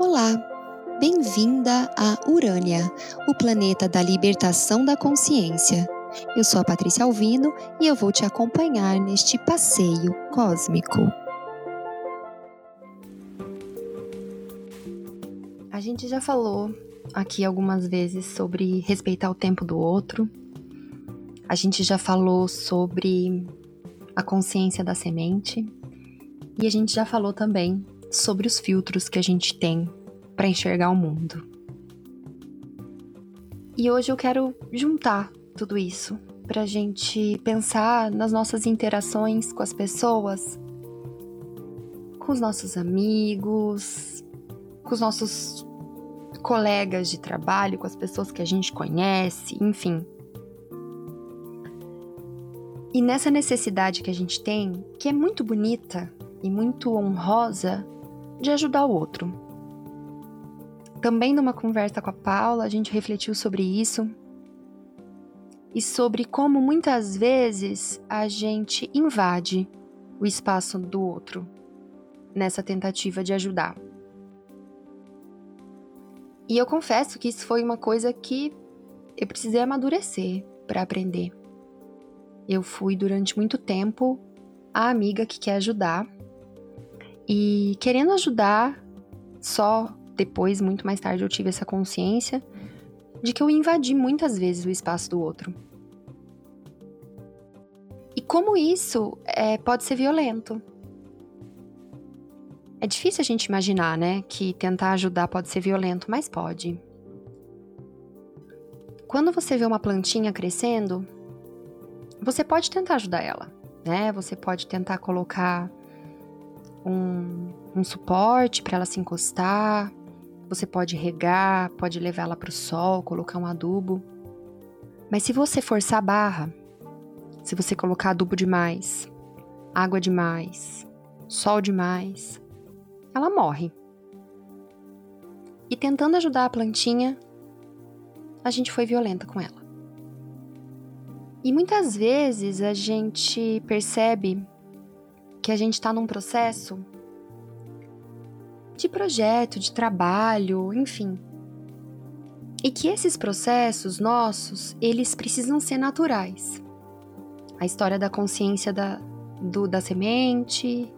Olá, bem-vinda a Urânia, o planeta da libertação da consciência. Eu sou a Patrícia Alvino e eu vou te acompanhar neste passeio cósmico. A gente já falou aqui algumas vezes sobre respeitar o tempo do outro. A gente já falou sobre a consciência da semente. E a gente já falou também sobre os filtros que a gente tem para enxergar o mundo. E hoje eu quero juntar tudo isso para a gente pensar nas nossas interações com as pessoas, com os nossos amigos, com os nossos colegas de trabalho, com as pessoas que a gente conhece, enfim. E nessa necessidade que a gente tem, que é muito bonita e muito honrosa, de ajudar o outro. Também numa conversa com a Paula, a gente refletiu sobre isso e sobre como muitas vezes a gente invade o espaço do outro nessa tentativa de ajudar. E eu confesso que isso foi uma coisa que eu precisei amadurecer para aprender. Eu fui durante muito tempo a amiga que quer ajudar e querendo ajudar, só depois, muito mais tarde, eu tive essa consciência de que eu invadi muitas vezes o espaço do outro. E como isso é, pode ser violento. É difícil a gente imaginar, né, que tentar ajudar pode ser violento, mas pode. Quando você vê uma plantinha crescendo, você pode tentar ajudar ela, né? Você pode tentar colocar um, um suporte para ela se encostar. Você pode regar, pode levar ela para o sol, colocar um adubo. Mas se você forçar a barra, se você colocar adubo demais, água demais, sol demais, ela morre. E tentando ajudar a plantinha, a gente foi violenta com ela. E muitas vezes a gente percebe que a gente está num processo de projeto, de trabalho, enfim. E que esses processos nossos, eles precisam ser naturais. A história da consciência da, do, da semente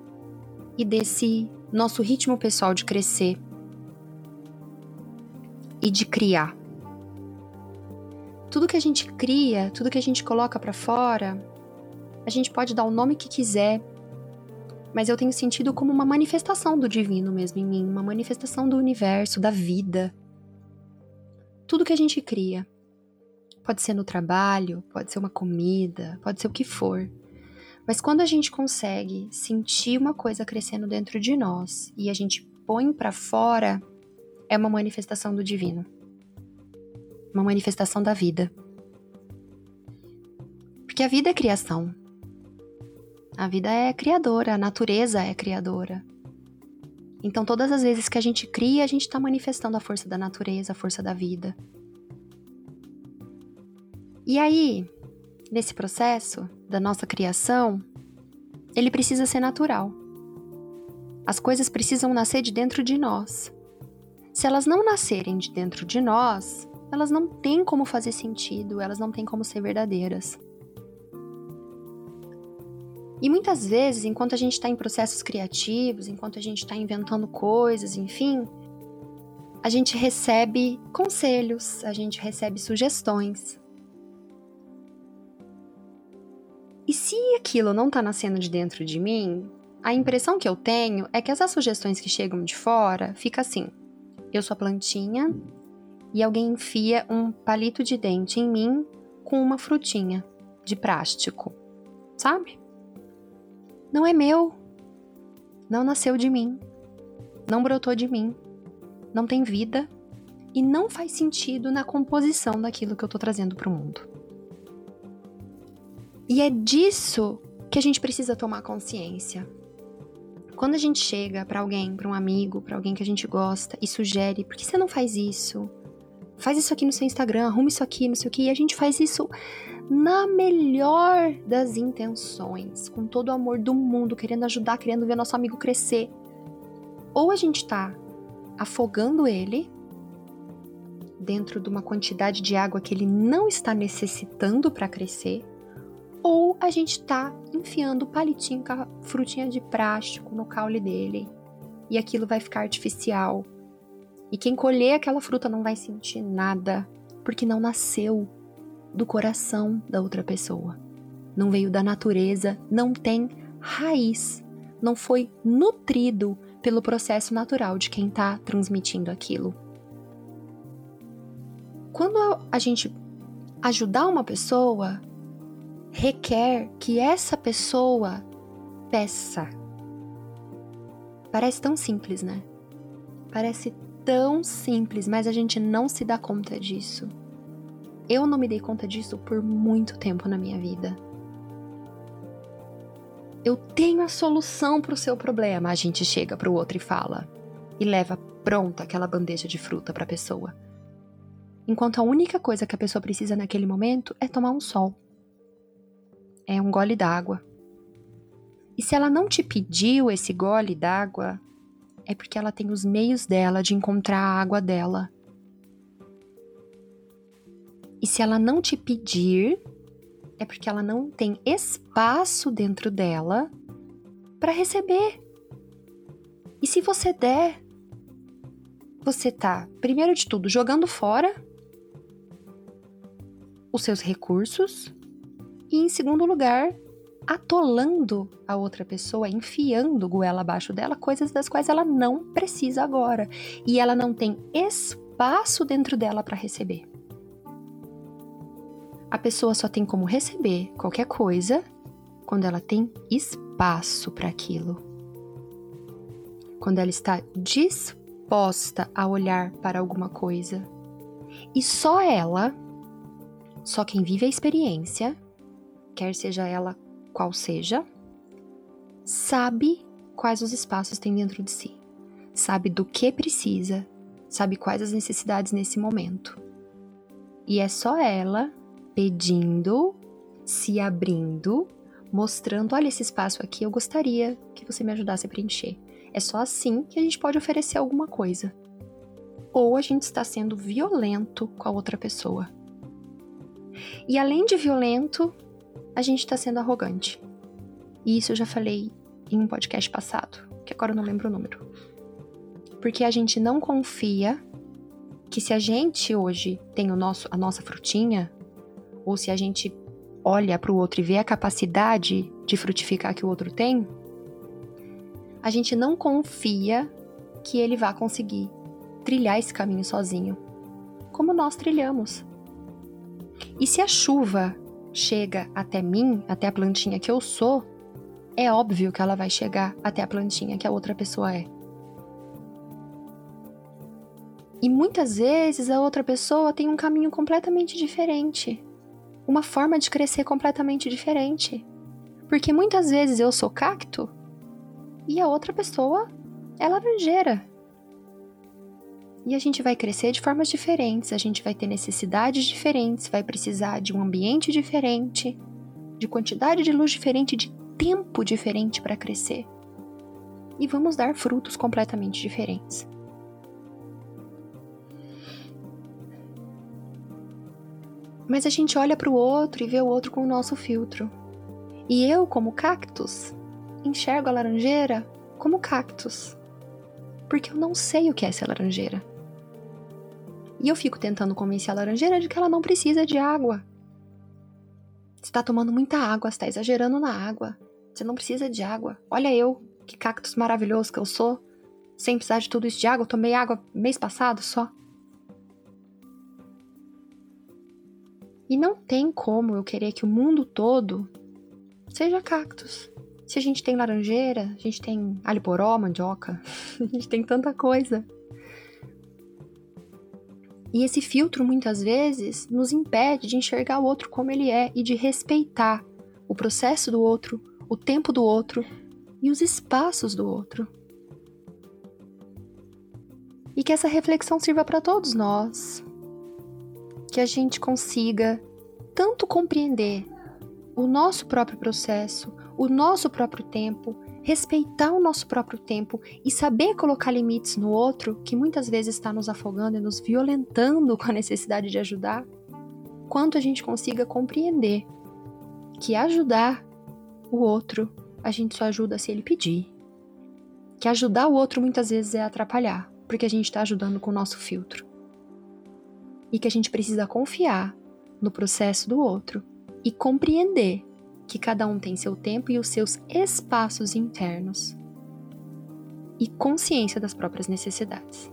e desse nosso ritmo pessoal de crescer e de criar. Tudo que a gente cria, tudo que a gente coloca para fora, a gente pode dar o nome que quiser, mas eu tenho sentido como uma manifestação do divino mesmo em mim, uma manifestação do universo, da vida. Tudo que a gente cria. Pode ser no trabalho, pode ser uma comida, pode ser o que for. Mas quando a gente consegue sentir uma coisa crescendo dentro de nós e a gente põe para fora, é uma manifestação do divino. Uma manifestação da vida. Porque a vida é criação. A vida é criadora, a natureza é criadora. Então, todas as vezes que a gente cria, a gente está manifestando a força da natureza, a força da vida. E aí, nesse processo da nossa criação, ele precisa ser natural. As coisas precisam nascer de dentro de nós. Se elas não nascerem de dentro de nós, elas não têm como fazer sentido, elas não têm como ser verdadeiras. E muitas vezes, enquanto a gente está em processos criativos, enquanto a gente está inventando coisas, enfim, a gente recebe conselhos, a gente recebe sugestões. E se aquilo não tá nascendo de dentro de mim, a impressão que eu tenho é que essas sugestões que chegam de fora fica assim: eu sou a plantinha e alguém enfia um palito de dente em mim com uma frutinha de plástico, sabe? Não é meu. Não nasceu de mim. Não brotou de mim. Não tem vida e não faz sentido na composição daquilo que eu tô trazendo para o mundo. E é disso que a gente precisa tomar consciência. Quando a gente chega para alguém, para um amigo, para alguém que a gente gosta e sugere, por que você não faz isso? Faz isso aqui no seu Instagram, arruma isso aqui, não sei o que, e a gente faz isso na melhor das intenções, com todo o amor do mundo, querendo ajudar, querendo ver nosso amigo crescer. Ou a gente tá afogando ele dentro de uma quantidade de água que ele não está necessitando para crescer, ou a gente está enfiando palitinho com a frutinha de plástico no caule dele e aquilo vai ficar artificial. E quem colher aquela fruta não vai sentir nada, porque não nasceu do coração da outra pessoa. Não veio da natureza, não tem raiz, não foi nutrido pelo processo natural de quem está transmitindo aquilo. Quando a gente ajudar uma pessoa, requer que essa pessoa peça. Parece tão simples, né? Parece tão simples, mas a gente não se dá conta disso. Eu não me dei conta disso por muito tempo na minha vida. Eu tenho a solução para o seu problema. A gente chega para o outro e fala e leva pronta aquela bandeja de fruta para a pessoa. Enquanto a única coisa que a pessoa precisa naquele momento é tomar um sol. É um gole d'água. E se ela não te pediu esse gole d'água, é porque ela tem os meios dela de encontrar a água dela. E se ela não te pedir, é porque ela não tem espaço dentro dela para receber. E se você der, você tá, primeiro de tudo, jogando fora os seus recursos e, em segundo lugar, atolando a outra pessoa, enfiando goela abaixo dela coisas das quais ela não precisa agora e ela não tem espaço dentro dela para receber. A pessoa só tem como receber qualquer coisa quando ela tem espaço para aquilo. Quando ela está disposta a olhar para alguma coisa. E só ela, só quem vive a experiência, quer seja ela qual seja, sabe quais os espaços tem dentro de si, sabe do que precisa, sabe quais as necessidades nesse momento. E é só ela pedindo, se abrindo, mostrando: olha, esse espaço aqui eu gostaria que você me ajudasse a preencher. É só assim que a gente pode oferecer alguma coisa. Ou a gente está sendo violento com a outra pessoa. E além de violento, a gente está sendo arrogante. E isso eu já falei em um podcast passado, que agora eu não lembro o número. Porque a gente não confia que se a gente hoje tem o nosso, a nossa frutinha, ou se a gente olha para o outro e vê a capacidade de frutificar que o outro tem, a gente não confia que ele vá conseguir trilhar esse caminho sozinho, como nós trilhamos. E se a chuva chega até mim, até a plantinha que eu sou, é óbvio que ela vai chegar até a plantinha que a outra pessoa é. E muitas vezes a outra pessoa tem um caminho completamente diferente uma forma de crescer completamente diferente. Porque muitas vezes eu sou cacto e a outra pessoa é laranjeira. E a gente vai crescer de formas diferentes, a gente vai ter necessidades diferentes, vai precisar de um ambiente diferente, de quantidade de luz diferente, de tempo diferente para crescer. E vamos dar frutos completamente diferentes. Mas a gente olha para o outro e vê o outro com o nosso filtro. E eu, como cactus, enxergo a laranjeira como cactus. Porque eu não sei o que é ser laranjeira. E eu fico tentando convencer a laranjeira de que ela não precisa de água. Você está tomando muita água, está exagerando na água. Você não precisa de água. Olha eu, que cactus maravilhoso que eu sou. Sem precisar de tudo isso de água, eu tomei água mês passado só. E não tem como eu querer que o mundo todo seja cactus. Se a gente tem laranjeira, a gente tem aliporó, mandioca, a gente tem tanta coisa. E esse filtro muitas vezes nos impede de enxergar o outro como ele é e de respeitar o processo do outro, o tempo do outro e os espaços do outro. E que essa reflexão sirva para todos nós, que a gente consiga tanto compreender o nosso próprio processo, o nosso próprio tempo respeitar o nosso próprio tempo e saber colocar limites no outro, que muitas vezes está nos afogando e nos violentando com a necessidade de ajudar, quanto a gente consiga compreender que ajudar o outro a gente só ajuda se ele pedir. Que ajudar o outro muitas vezes é atrapalhar, porque a gente está ajudando com o nosso filtro. E que a gente precisa confiar no processo do outro e compreender que cada um tem seu tempo e os seus espaços internos e consciência das próprias necessidades.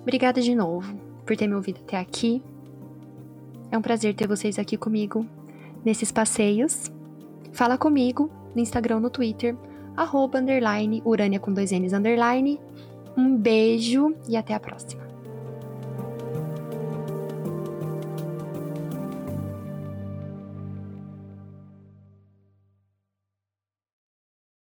Obrigada de novo por ter me ouvido até aqui. É um prazer ter vocês aqui comigo nesses passeios. Fala comigo no Instagram, no Twitter, arroba, urânia com dois N's, underline. Um beijo e até a próxima.